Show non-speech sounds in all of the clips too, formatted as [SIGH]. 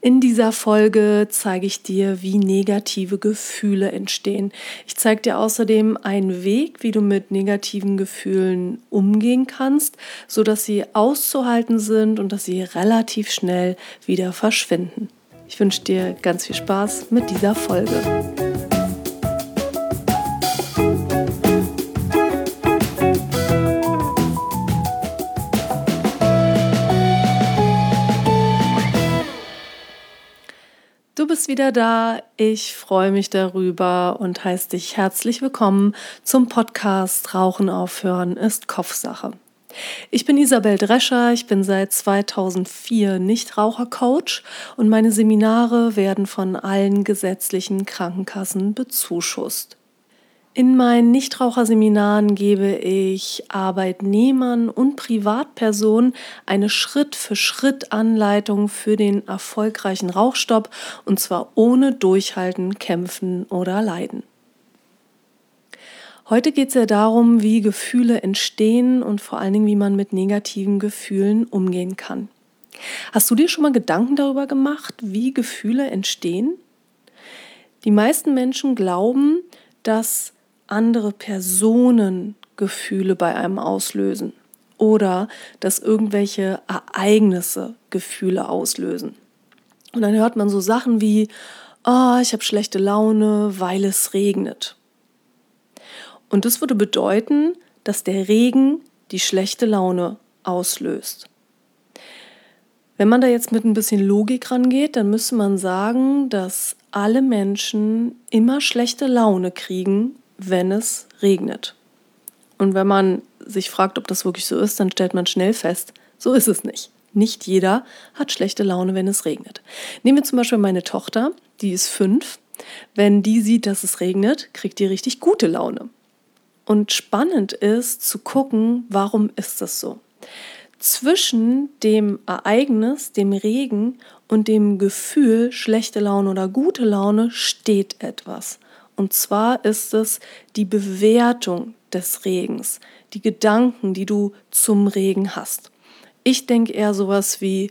In dieser Folge zeige ich dir, wie negative Gefühle entstehen. Ich zeige dir außerdem einen Weg, wie du mit negativen Gefühlen umgehen kannst, sodass sie auszuhalten sind und dass sie relativ schnell wieder verschwinden. Ich wünsche dir ganz viel Spaß mit dieser Folge. Bist wieder da. Ich freue mich darüber und heiße dich herzlich willkommen zum Podcast Rauchen aufhören ist Kopfsache. Ich bin Isabel Drescher, ich bin seit 2004 Nichtrauchercoach und meine Seminare werden von allen gesetzlichen Krankenkassen bezuschusst. In meinen Nichtraucherseminaren gebe ich Arbeitnehmern und Privatpersonen eine Schritt-für-Schritt-Anleitung für den erfolgreichen Rauchstopp und zwar ohne Durchhalten, Kämpfen oder Leiden. Heute geht es ja darum, wie Gefühle entstehen und vor allen Dingen, wie man mit negativen Gefühlen umgehen kann. Hast du dir schon mal Gedanken darüber gemacht, wie Gefühle entstehen? Die meisten Menschen glauben, dass andere Personen Gefühle bei einem auslösen oder dass irgendwelche Ereignisse Gefühle auslösen. Und dann hört man so Sachen wie, oh, ich habe schlechte Laune, weil es regnet. Und das würde bedeuten, dass der Regen die schlechte Laune auslöst. Wenn man da jetzt mit ein bisschen Logik rangeht, dann müsste man sagen, dass alle Menschen immer schlechte Laune kriegen, wenn es regnet. Und wenn man sich fragt, ob das wirklich so ist, dann stellt man schnell fest, so ist es nicht. Nicht jeder hat schlechte Laune, wenn es regnet. Nehmen wir zum Beispiel meine Tochter, die ist fünf. Wenn die sieht, dass es regnet, kriegt die richtig gute Laune. Und spannend ist zu gucken, warum ist das so? Zwischen dem Ereignis, dem Regen und dem Gefühl schlechte Laune oder gute Laune steht etwas. Und zwar ist es die Bewertung des Regens, die Gedanken, die du zum Regen hast. Ich denke eher sowas wie,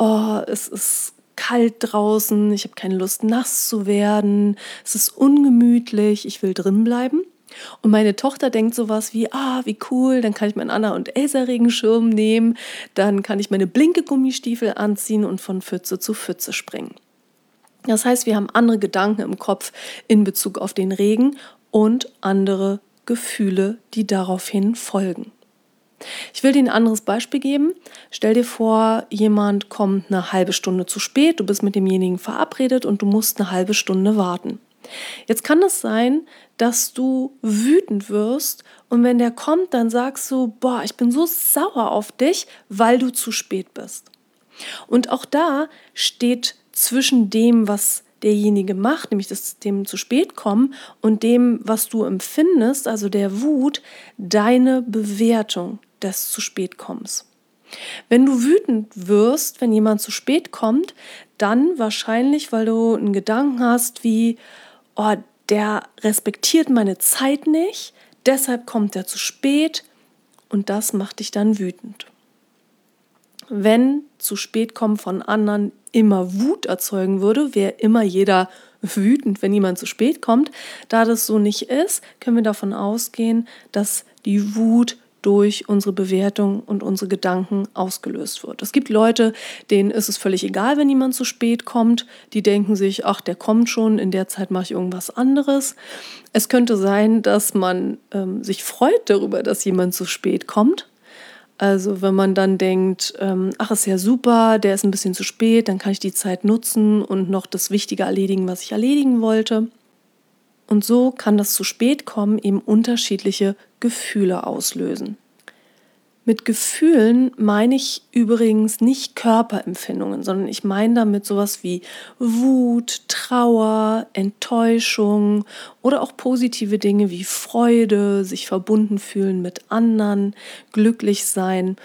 oh, es ist kalt draußen, ich habe keine Lust nass zu werden, es ist ungemütlich, ich will drin bleiben. Und meine Tochter denkt sowas wie, ah, wie cool, dann kann ich meinen Anna- und Elsa-Regenschirm nehmen, dann kann ich meine blinke Gummistiefel anziehen und von Pfütze zu Pfütze springen. Das heißt, wir haben andere Gedanken im Kopf in Bezug auf den Regen und andere Gefühle, die daraufhin folgen. Ich will dir ein anderes Beispiel geben. Stell dir vor, jemand kommt eine halbe Stunde zu spät, du bist mit demjenigen verabredet und du musst eine halbe Stunde warten. Jetzt kann es sein, dass du wütend wirst und wenn der kommt, dann sagst du, boah, ich bin so sauer auf dich, weil du zu spät bist. Und auch da steht zwischen dem, was derjenige macht, nämlich das dem zu spät kommen und dem, was du empfindest, also der Wut, deine Bewertung des zu spät kommens. Wenn du wütend wirst, wenn jemand zu spät kommt, dann wahrscheinlich, weil du einen Gedanken hast wie, oh, der respektiert meine Zeit nicht, deshalb kommt er zu spät und das macht dich dann wütend. Wenn zu spät kommen von anderen immer Wut erzeugen würde, wäre immer jeder wütend, wenn jemand zu spät kommt. Da das so nicht ist, können wir davon ausgehen, dass die Wut durch unsere Bewertung und unsere Gedanken ausgelöst wird. Es gibt Leute, denen ist es völlig egal, wenn jemand zu spät kommt. Die denken sich, ach, der kommt schon, in der Zeit mache ich irgendwas anderes. Es könnte sein, dass man ähm, sich freut darüber, dass jemand zu spät kommt. Also wenn man dann denkt, ähm, ach, ist ja super, der ist ein bisschen zu spät, dann kann ich die Zeit nutzen und noch das Wichtige erledigen, was ich erledigen wollte. Und so kann das zu spät kommen eben unterschiedliche Gefühle auslösen. Mit Gefühlen meine ich übrigens nicht Körperempfindungen, sondern ich meine damit sowas wie Wut, Trauer, Enttäuschung oder auch positive Dinge wie Freude, sich verbunden fühlen mit anderen, glücklich sein.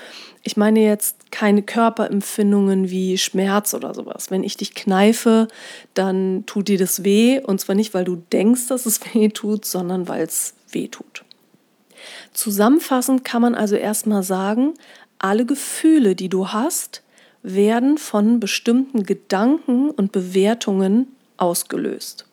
Ich meine jetzt keine Körperempfindungen wie Schmerz oder sowas. Wenn ich dich kneife, dann tut dir das weh und zwar nicht, weil du denkst, dass es [LAUGHS] weh tut, sondern weil es weh tut. Zusammenfassend kann man also erstmal sagen, alle Gefühle, die du hast, werden von bestimmten Gedanken und Bewertungen ausgelöst.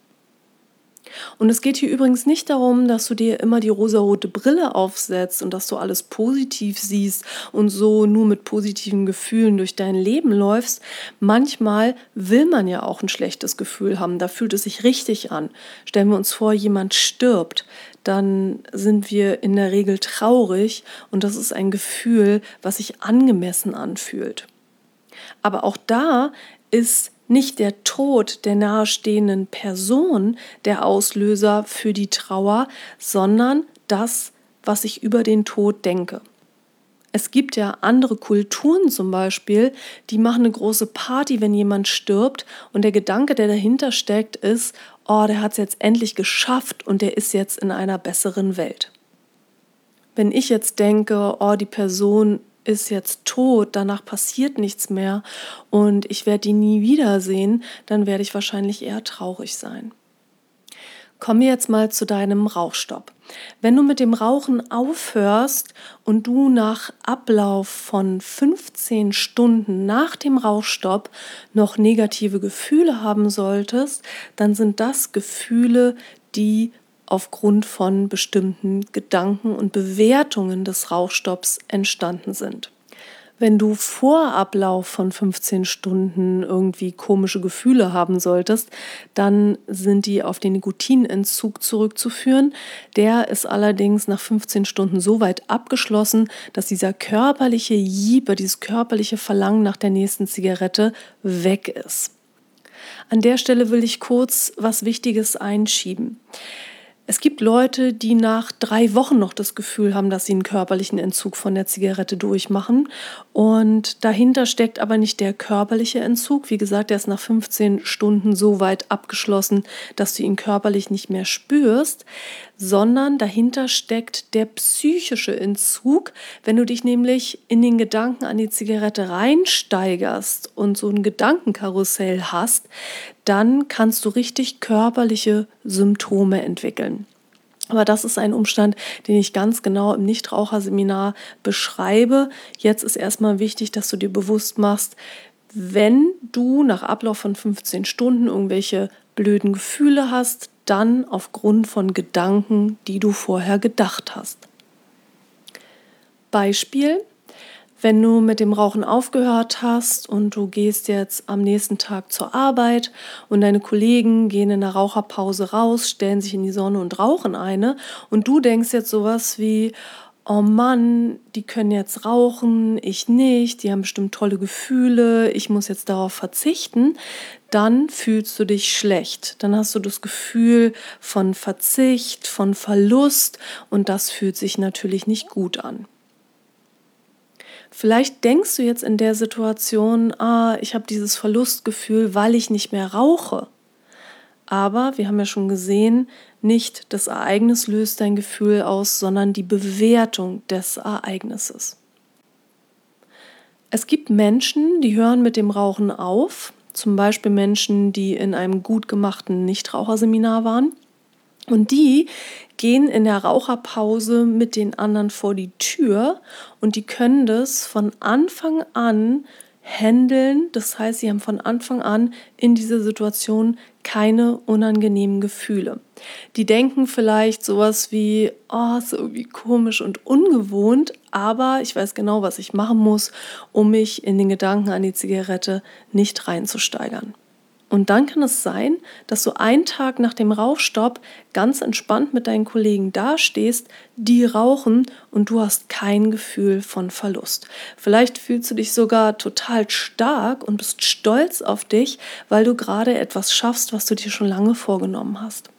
Und es geht hier übrigens nicht darum, dass du dir immer die rosarote Brille aufsetzt und dass du alles positiv siehst und so nur mit positiven Gefühlen durch dein Leben läufst. Manchmal will man ja auch ein schlechtes Gefühl haben, da fühlt es sich richtig an. Stellen wir uns vor, jemand stirbt, dann sind wir in der Regel traurig und das ist ein Gefühl, was sich angemessen anfühlt. Aber auch da ist nicht der Tod der nahestehenden Person der Auslöser für die Trauer, sondern das, was ich über den Tod denke. Es gibt ja andere Kulturen zum Beispiel, die machen eine große Party, wenn jemand stirbt und der Gedanke, der dahinter steckt, ist, oh, der hat es jetzt endlich geschafft und der ist jetzt in einer besseren Welt. Wenn ich jetzt denke, oh, die Person ist jetzt tot, danach passiert nichts mehr und ich werde die nie wiedersehen, dann werde ich wahrscheinlich eher traurig sein. Kommen wir jetzt mal zu deinem Rauchstopp. Wenn du mit dem Rauchen aufhörst und du nach Ablauf von 15 Stunden nach dem Rauchstopp noch negative Gefühle haben solltest, dann sind das Gefühle, die aufgrund von bestimmten Gedanken und Bewertungen des Rauchstopps entstanden sind. Wenn du vor Ablauf von 15 Stunden irgendwie komische Gefühle haben solltest, dann sind die auf den Nikotinentzug zurückzuführen. Der ist allerdings nach 15 Stunden so weit abgeschlossen, dass dieser körperliche Jieber, dieses körperliche Verlangen nach der nächsten Zigarette weg ist. An der Stelle will ich kurz was Wichtiges einschieben. Es gibt Leute, die nach drei Wochen noch das Gefühl haben, dass sie einen körperlichen Entzug von der Zigarette durchmachen. Und dahinter steckt aber nicht der körperliche Entzug. Wie gesagt, der ist nach 15 Stunden so weit abgeschlossen, dass du ihn körperlich nicht mehr spürst, sondern dahinter steckt der psychische Entzug. Wenn du dich nämlich in den Gedanken an die Zigarette reinsteigerst und so ein Gedankenkarussell hast, dann kannst du richtig körperliche Symptome entwickeln. Aber das ist ein Umstand, den ich ganz genau im Nichtraucherseminar beschreibe. Jetzt ist erstmal wichtig, dass du dir bewusst machst, wenn du nach Ablauf von 15 Stunden irgendwelche blöden Gefühle hast, dann aufgrund von Gedanken, die du vorher gedacht hast. Beispiel, wenn du mit dem Rauchen aufgehört hast und du gehst jetzt am nächsten Tag zur Arbeit und deine Kollegen gehen in der Raucherpause raus, stellen sich in die Sonne und rauchen eine und du denkst jetzt sowas wie, oh Mann, die können jetzt rauchen, ich nicht, die haben bestimmt tolle Gefühle, ich muss jetzt darauf verzichten, dann fühlst du dich schlecht. Dann hast du das Gefühl von Verzicht, von Verlust und das fühlt sich natürlich nicht gut an. Vielleicht denkst du jetzt in der Situation, ah, ich habe dieses Verlustgefühl, weil ich nicht mehr rauche. Aber wir haben ja schon gesehen, nicht das Ereignis löst dein Gefühl aus, sondern die Bewertung des Ereignisses. Es gibt Menschen, die hören mit dem Rauchen auf, zum Beispiel Menschen, die in einem gut gemachten Nichtraucherseminar waren. Und die gehen in der Raucherpause mit den anderen vor die Tür und die können das von Anfang an handeln. Das heißt, sie haben von Anfang an in dieser Situation keine unangenehmen Gefühle. Die denken vielleicht sowas wie, oh, ist irgendwie komisch und ungewohnt, aber ich weiß genau, was ich machen muss, um mich in den Gedanken an die Zigarette nicht reinzusteigern. Und dann kann es sein, dass du einen Tag nach dem Rauchstopp ganz entspannt mit deinen Kollegen dastehst, die rauchen und du hast kein Gefühl von Verlust. Vielleicht fühlst du dich sogar total stark und bist stolz auf dich, weil du gerade etwas schaffst, was du dir schon lange vorgenommen hast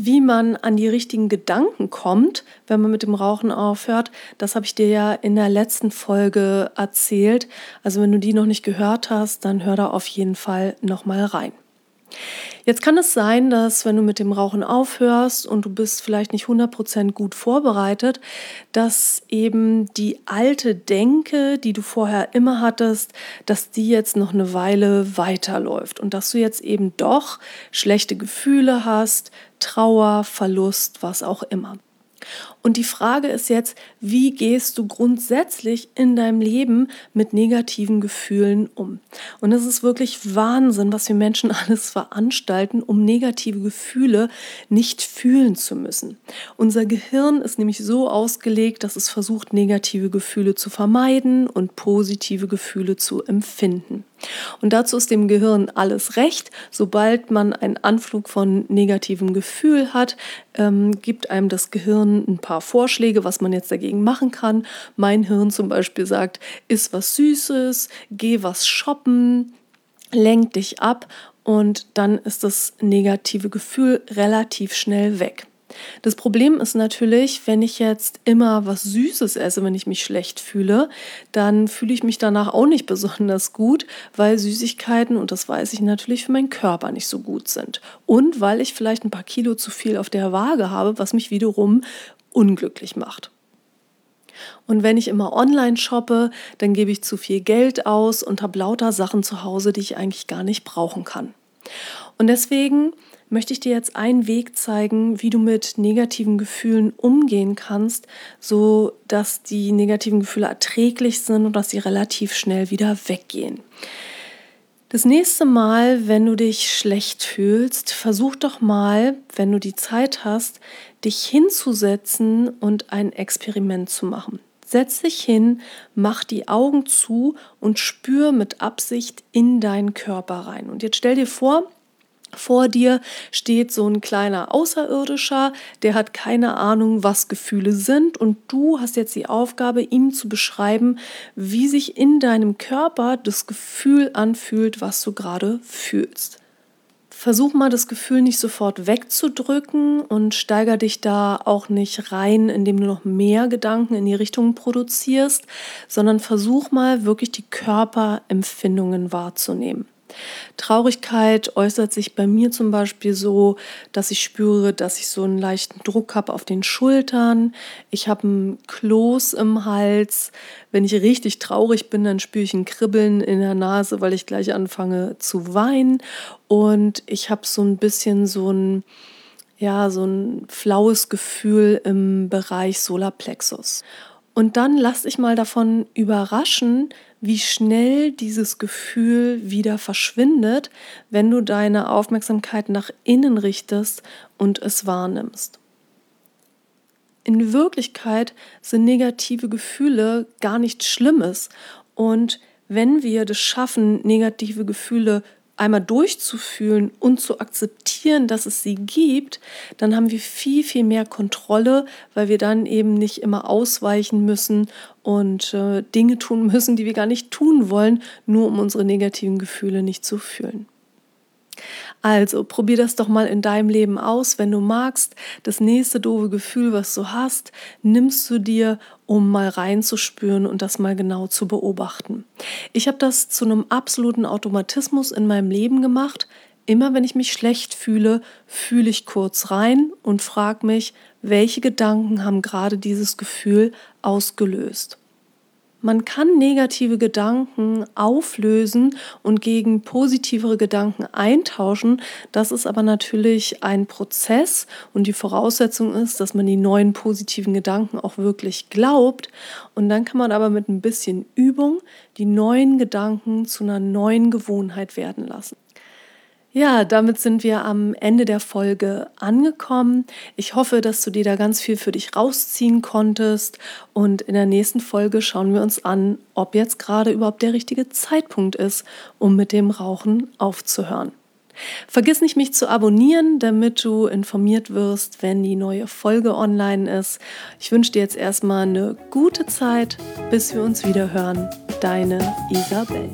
wie man an die richtigen Gedanken kommt, wenn man mit dem Rauchen aufhört, das habe ich dir ja in der letzten Folge erzählt. Also wenn du die noch nicht gehört hast, dann hör da auf jeden Fall noch mal rein. Jetzt kann es sein, dass wenn du mit dem Rauchen aufhörst und du bist vielleicht nicht 100% gut vorbereitet, dass eben die alte Denke, die du vorher immer hattest, dass die jetzt noch eine Weile weiterläuft und dass du jetzt eben doch schlechte Gefühle hast, Trauer, Verlust, was auch immer. Und die Frage ist jetzt, wie gehst du grundsätzlich in deinem Leben mit negativen Gefühlen um? Und es ist wirklich Wahnsinn, was wir Menschen [LAUGHS] alles veranstalten, um negative Gefühle nicht fühlen zu müssen. Unser Gehirn ist nämlich so ausgelegt, dass es versucht, negative Gefühle zu vermeiden und positive Gefühle zu empfinden. Und dazu ist dem Gehirn alles recht. Sobald man einen Anflug von negativem Gefühl hat, ähm, gibt einem das Gehirn ein paar Vorschläge, was man jetzt dagegen machen kann. Mein Hirn zum Beispiel sagt, iss was Süßes, geh was shoppen, lenk dich ab und dann ist das negative Gefühl relativ schnell weg. Das Problem ist natürlich, wenn ich jetzt immer was Süßes esse, wenn ich mich schlecht fühle, dann fühle ich mich danach auch nicht [LAUGHS] besonders gut, weil Süßigkeiten, und das weiß ich natürlich, für meinen Körper nicht so gut sind. Und weil ich vielleicht ein paar Kilo zu viel auf der Waage habe, was mich wiederum unglücklich macht. Und wenn ich immer online shoppe, dann gebe ich zu viel Geld aus und habe lauter Sachen zu Hause, die ich eigentlich gar nicht brauchen kann. Und deswegen möchte ich dir jetzt einen Weg zeigen, wie du mit negativen Gefühlen umgehen kannst, so dass die negativen Gefühle erträglich sind und dass sie relativ schnell wieder weggehen. Das nächste Mal, wenn du dich schlecht fühlst, versuch doch mal, wenn du die Zeit hast, dich hinzusetzen und ein Experiment zu machen. Setz dich hin, mach die Augen zu und spür mit Absicht in deinen Körper rein. Und jetzt stell dir vor, vor dir steht so ein kleiner Außerirdischer, der hat keine Ahnung, was Gefühle sind und du hast jetzt die Aufgabe, ihm zu beschreiben, wie sich in deinem Körper das Gefühl anfühlt, was du gerade fühlst. Versuch mal das Gefühl nicht sofort wegzudrücken und steiger dich da auch nicht rein, indem du noch mehr Gedanken in die Richtung produzierst, sondern versuch mal wirklich die Körperempfindungen wahrzunehmen. Traurigkeit äußert sich bei mir zum Beispiel so, dass ich spüre, dass ich so einen leichten Druck habe auf den Schultern. Ich habe ein Kloß im Hals. Wenn ich richtig traurig bin, dann spüre ich ein Kribbeln in der Nase, weil ich gleich anfange zu weinen. Und ich habe so ein bisschen so ein ja, so ein flaues Gefühl im Bereich Solarplexus. Und dann lass dich mal davon überraschen, wie schnell dieses Gefühl wieder verschwindet, wenn du deine Aufmerksamkeit nach innen richtest und es wahrnimmst. In Wirklichkeit sind negative Gefühle gar nichts Schlimmes und wenn wir das schaffen, negative Gefühle einmal durchzufühlen und zu akzeptieren, dass es sie gibt, dann haben wir viel, viel mehr Kontrolle, weil wir dann eben nicht immer ausweichen müssen und äh, Dinge tun [LAUGHS] müssen, die wir gar nicht tun wollen, nur um unsere negativen Gefühle nicht zu fühlen. Also probier das doch mal in deinem Leben aus. Wenn du magst, das nächste doofe Gefühl, was du hast, nimmst du dir, um mal reinzuspüren und das mal genau zu beobachten. Ich habe das zu einem absoluten Automatismus in meinem Leben gemacht. Immer wenn ich mich schlecht fühle, fühle ich kurz rein und frage mich, welche Gedanken haben gerade dieses Gefühl ausgelöst. Man kann negative Gedanken auflösen und gegen positivere Gedanken eintauschen. Das ist aber natürlich ein Prozess und die Voraussetzung ist, dass man die neuen positiven Gedanken auch wirklich glaubt. Und dann kann man aber mit ein bisschen Übung die neuen Gedanken zu einer neuen Gewohnheit werden lassen. Ja, damit sind wir am Ende der Folge angekommen. Ich hoffe, dass du dir da ganz viel für dich rausziehen konntest. Und in der nächsten Folge schauen wir uns an, ob jetzt gerade überhaupt der richtige Zeitpunkt ist, um mit dem Rauchen aufzuhören. Vergiss nicht, mich zu abonnieren, damit du informiert wirst, wenn die neue Folge online ist. Ich wünsche dir jetzt erstmal eine gute Zeit, bis wir uns wieder hören. Deine Isabel.